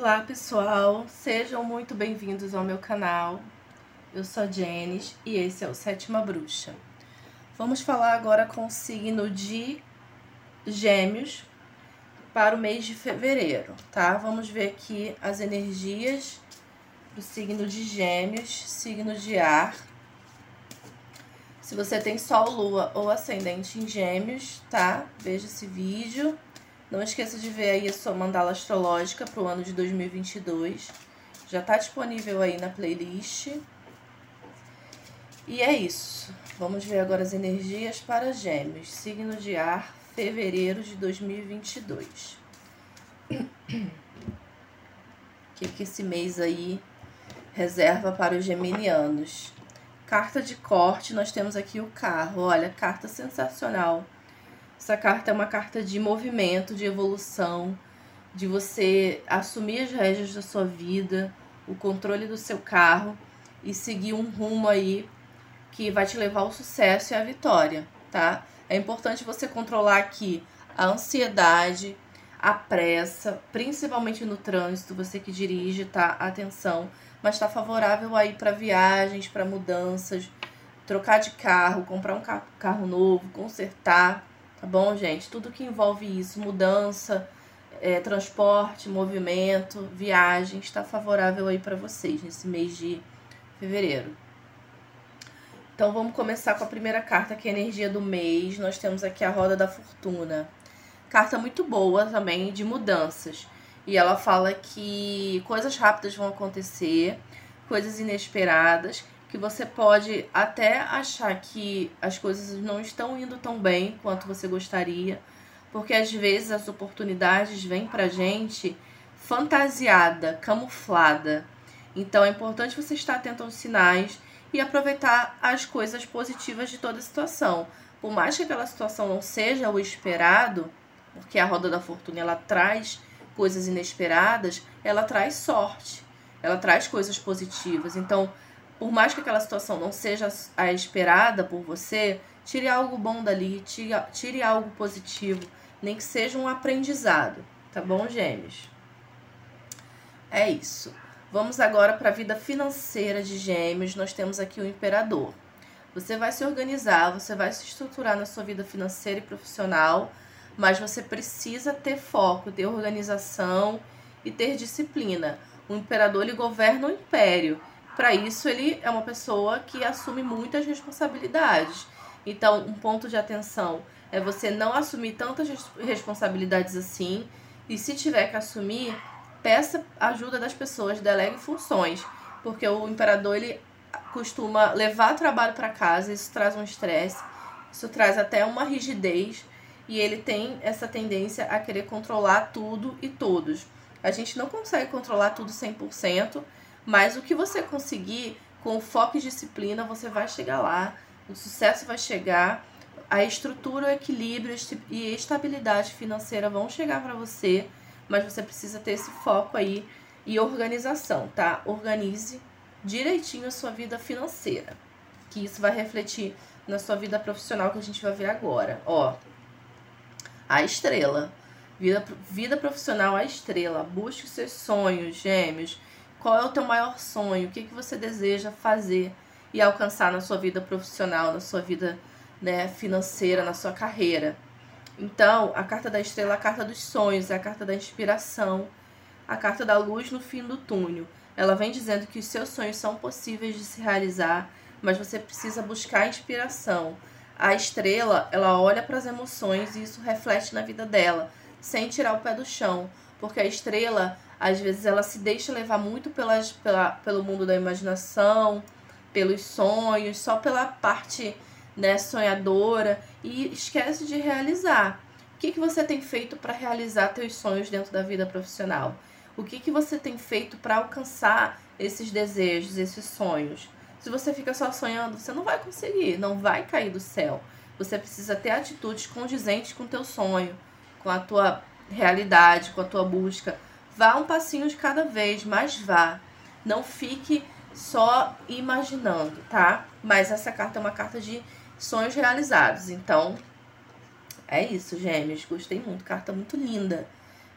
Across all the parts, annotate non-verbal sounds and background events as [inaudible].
Olá pessoal, sejam muito bem-vindos ao meu canal. Eu sou a Jenis e esse é o Sétima Bruxa. Vamos falar agora com o signo de Gêmeos para o mês de fevereiro, tá? Vamos ver aqui as energias do signo de Gêmeos, signo de ar. Se você tem Sol, Lua ou Ascendente em Gêmeos, tá? Veja esse vídeo. Não esqueça de ver aí a sua mandala astrológica para o ano de 2022. Já está disponível aí na playlist. E é isso. Vamos ver agora as energias para Gêmeos, signo de ar, fevereiro de 2022. O que, que esse mês aí reserva para os geminianos? Carta de corte, nós temos aqui o carro. Olha, carta sensacional essa carta é uma carta de movimento, de evolução, de você assumir as rédeas da sua vida, o controle do seu carro e seguir um rumo aí que vai te levar ao sucesso e à vitória, tá? É importante você controlar aqui a ansiedade, a pressa, principalmente no trânsito, você que dirige, tá? Atenção, mas tá favorável aí para viagens, para mudanças, trocar de carro, comprar um carro novo, consertar, Tá bom, gente? Tudo que envolve isso, mudança, é, transporte, movimento, viagem, está favorável aí para vocês nesse mês de fevereiro. Então vamos começar com a primeira carta, que é a energia do mês. Nós temos aqui a roda da fortuna. Carta muito boa também de mudanças. E ela fala que coisas rápidas vão acontecer, coisas inesperadas, que você pode até achar que as coisas não estão indo tão bem quanto você gostaria, porque às vezes as oportunidades vêm pra gente fantasiada, camuflada. Então é importante você estar atento aos sinais e aproveitar as coisas positivas de toda a situação. Por mais que aquela situação não seja o esperado, porque a roda da fortuna ela traz coisas inesperadas, ela traz sorte, ela traz coisas positivas. Então, por mais que aquela situação não seja a esperada por você, tire algo bom dali, tire, tire algo positivo, nem que seja um aprendizado, tá bom, gêmeos? É isso. Vamos agora para a vida financeira de gêmeos. Nós temos aqui o imperador. Você vai se organizar, você vai se estruturar na sua vida financeira e profissional, mas você precisa ter foco, ter organização e ter disciplina. O imperador ele governa o império para isso, ele é uma pessoa que assume muitas responsabilidades. Então, um ponto de atenção é você não assumir tantas responsabilidades assim. E se tiver que assumir, peça ajuda das pessoas, delegue funções. Porque o imperador ele costuma levar trabalho para casa, isso traz um estresse, isso traz até uma rigidez. E ele tem essa tendência a querer controlar tudo e todos. A gente não consegue controlar tudo 100%, mas o que você conseguir com foco e disciplina, você vai chegar lá, o sucesso vai chegar, a estrutura, o equilíbrio e estabilidade financeira vão chegar para você, mas você precisa ter esse foco aí e organização, tá? Organize direitinho a sua vida financeira, que isso vai refletir na sua vida profissional que a gente vai ver agora. Ó, a estrela. Vida, vida profissional, a estrela. Busque os seus sonhos, gêmeos qual é o teu maior sonho? O que, que você deseja fazer e alcançar na sua vida profissional, na sua vida né, financeira, na sua carreira? Então, a carta da estrela é a carta dos sonhos, é a carta da inspiração, a carta da luz no fim do túnel. Ela vem dizendo que os seus sonhos são possíveis de se realizar, mas você precisa buscar inspiração. A estrela, ela olha para as emoções e isso reflete na vida dela, sem tirar o pé do chão, porque a estrela às vezes ela se deixa levar muito pelas, pela, pelo mundo da imaginação, pelos sonhos, só pela parte né, sonhadora e esquece de realizar. O que, que você tem feito para realizar teus sonhos dentro da vida profissional? O que, que você tem feito para alcançar esses desejos, esses sonhos? Se você fica só sonhando, você não vai conseguir, não vai cair do céu. Você precisa ter atitudes condizentes com o teu sonho, com a tua realidade, com a tua busca Vá um passinho de cada vez, mas vá. Não fique só imaginando, tá? Mas essa carta é uma carta de sonhos realizados. Então, é isso, gêmeos. Gostei muito. Carta muito linda.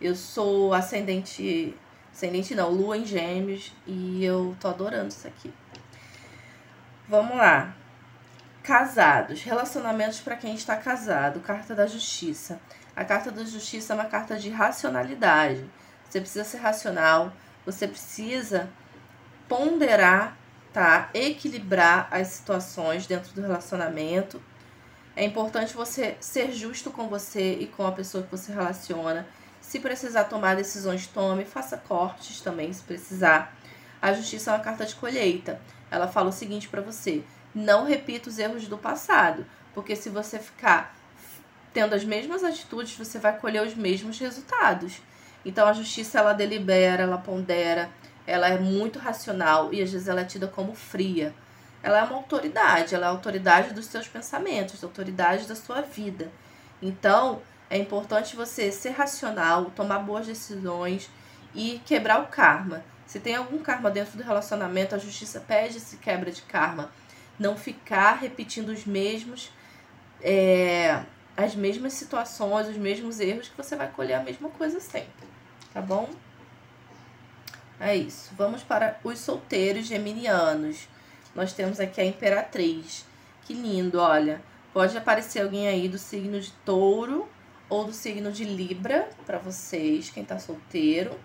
Eu sou ascendente Ascendente não, lua em gêmeos. E eu tô adorando isso aqui. Vamos lá. Casados, relacionamentos para quem está casado, carta da justiça. A carta da justiça é uma carta de racionalidade. Você precisa ser racional, você precisa ponderar, tá? Equilibrar as situações dentro do relacionamento. É importante você ser justo com você e com a pessoa que você relaciona. Se precisar tomar decisões, tome, faça cortes também, se precisar. A justiça é uma carta de colheita. Ela fala o seguinte para você: não repita os erros do passado, porque se você ficar tendo as mesmas atitudes, você vai colher os mesmos resultados. Então a justiça ela delibera, ela pondera, ela é muito racional e às vezes ela é tida como fria. Ela é uma autoridade, ela é a autoridade dos seus pensamentos, a autoridade da sua vida. Então, é importante você ser racional, tomar boas decisões e quebrar o karma. Se tem algum karma dentro do relacionamento, a justiça pede esse quebra de karma não ficar repetindo os mesmos é, as mesmas situações, os mesmos erros, que você vai colher a mesma coisa sempre, tá bom? É isso. Vamos para os solteiros geminianos. Nós temos aqui a Imperatriz. Que lindo, olha. Pode aparecer alguém aí do signo de touro ou do signo de Libra para vocês, quem tá solteiro.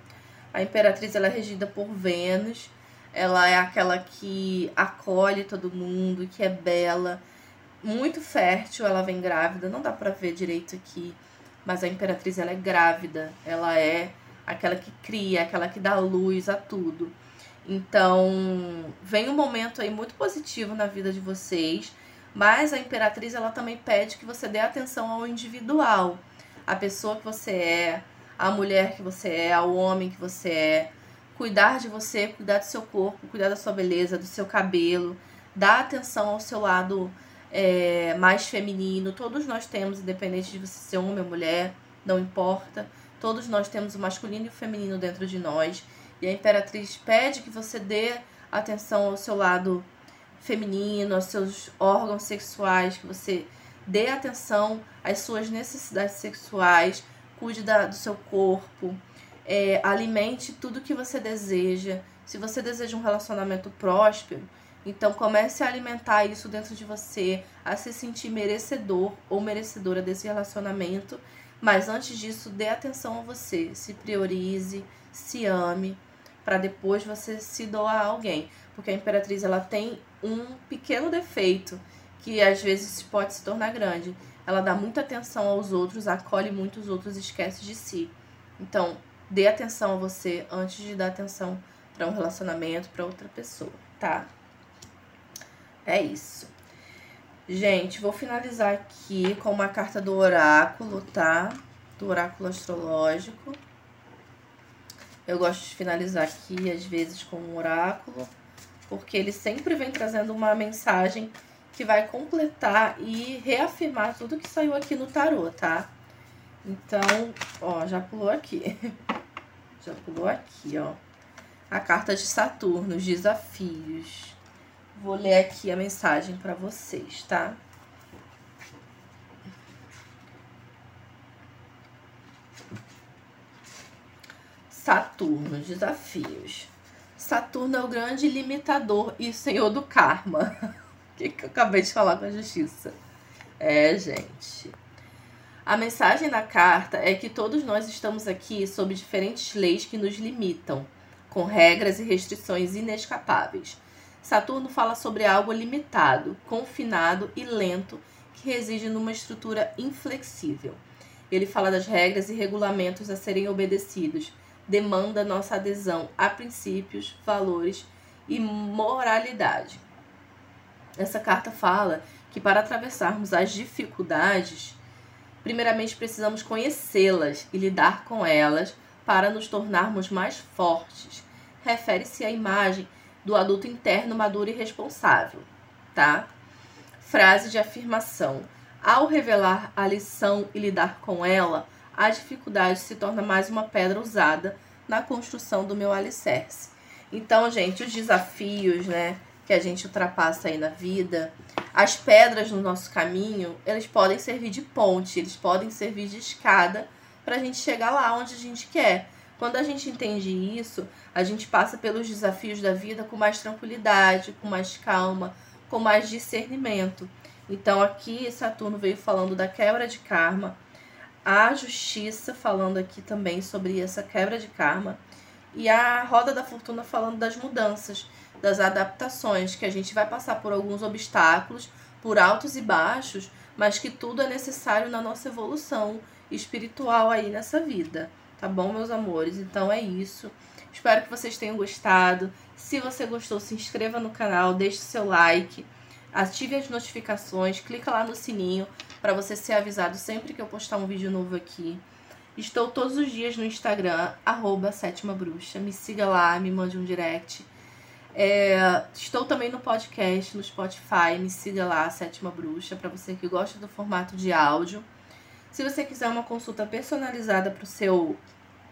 A Imperatriz ela é regida por Vênus ela é aquela que acolhe todo mundo, que é bela, muito fértil, ela vem grávida, não dá para ver direito aqui, mas a imperatriz ela é grávida, ela é aquela que cria, aquela que dá luz a tudo. Então, vem um momento aí muito positivo na vida de vocês, mas a imperatriz ela também pede que você dê atenção ao individual, a pessoa que você é, a mulher que você é, ao homem que você é cuidar de você, cuidar do seu corpo, cuidar da sua beleza, do seu cabelo, dar atenção ao seu lado é, mais feminino. Todos nós temos, independente de você ser homem ou mulher, não importa. Todos nós temos o masculino e o feminino dentro de nós. E a Imperatriz pede que você dê atenção ao seu lado feminino, aos seus órgãos sexuais, que você dê atenção às suas necessidades sexuais, cuide da, do seu corpo, é, alimente tudo que você deseja. Se você deseja um relacionamento próspero, então comece a alimentar isso dentro de você, a se sentir merecedor ou merecedora desse relacionamento. Mas antes disso, dê atenção a você, se priorize, se ame, para depois você se doar a alguém. Porque a imperatriz ela tem um pequeno defeito que às vezes pode se tornar grande. Ela dá muita atenção aos outros, acolhe muitos outros e esquece de si. Então, Dê atenção a você antes de dar atenção para um relacionamento, para outra pessoa, tá? É isso. Gente, vou finalizar aqui com uma carta do oráculo, tá? Do oráculo astrológico. Eu gosto de finalizar aqui, às vezes, com um oráculo, porque ele sempre vem trazendo uma mensagem que vai completar e reafirmar tudo que saiu aqui no tarô, tá? Então, ó, já pulou aqui. [laughs] Já pulou aqui, ó. A carta de Saturno, os desafios. Vou ler aqui a mensagem para vocês, tá? Saturno, desafios. Saturno é o grande limitador e senhor do karma. [laughs] O que, que eu acabei de falar com a justiça? É, gente. A mensagem da carta é que todos nós estamos aqui sob diferentes leis que nos limitam, com regras e restrições inescapáveis. Saturno fala sobre algo limitado, confinado e lento que reside numa estrutura inflexível. Ele fala das regras e regulamentos a serem obedecidos, demanda nossa adesão a princípios, valores e moralidade. Essa carta fala que para atravessarmos as dificuldades, primeiramente precisamos conhecê-las e lidar com elas para nos tornarmos mais fortes. Refere-se à imagem do adulto interno maduro e responsável, tá? Frase de afirmação. Ao revelar a lição e lidar com ela, a dificuldade se torna mais uma pedra usada na construção do meu alicerce. Então, gente, os desafios, né, que a gente ultrapassa aí na vida, as pedras no nosso caminho, eles podem servir de ponte, eles podem servir de escada para a gente chegar lá onde a gente quer. Quando a gente entende isso, a gente passa pelos desafios da vida com mais tranquilidade, com mais calma, com mais discernimento. Então aqui Saturno veio falando da quebra de karma, a justiça falando aqui também sobre essa quebra de karma e a roda da fortuna falando das mudanças, das adaptações, que a gente vai passar por alguns obstáculos, por altos e baixos, mas que tudo é necessário na nossa evolução espiritual aí nessa vida. Tá bom, meus amores? Então é isso. Espero que vocês tenham gostado. Se você gostou, se inscreva no canal, deixe seu like, ative as notificações, clica lá no sininho para você ser avisado sempre que eu postar um vídeo novo aqui. Estou todos os dias no Instagram, arroba sétima bruxa. Me siga lá, me mande um direct. É, estou também no podcast, no Spotify. Me siga lá, Sétima Bruxa, para você que gosta do formato de áudio. Se você quiser uma consulta personalizada para seu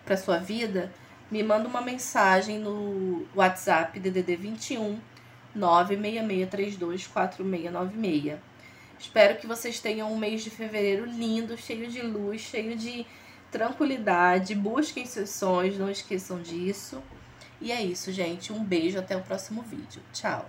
para sua vida, me manda uma mensagem no WhatsApp DDD 21 966324696. Espero que vocês tenham um mês de fevereiro lindo, cheio de luz, cheio de tranquilidade. Busquem seus sonhos, não esqueçam disso. E é isso, gente. Um beijo, até o próximo vídeo. Tchau!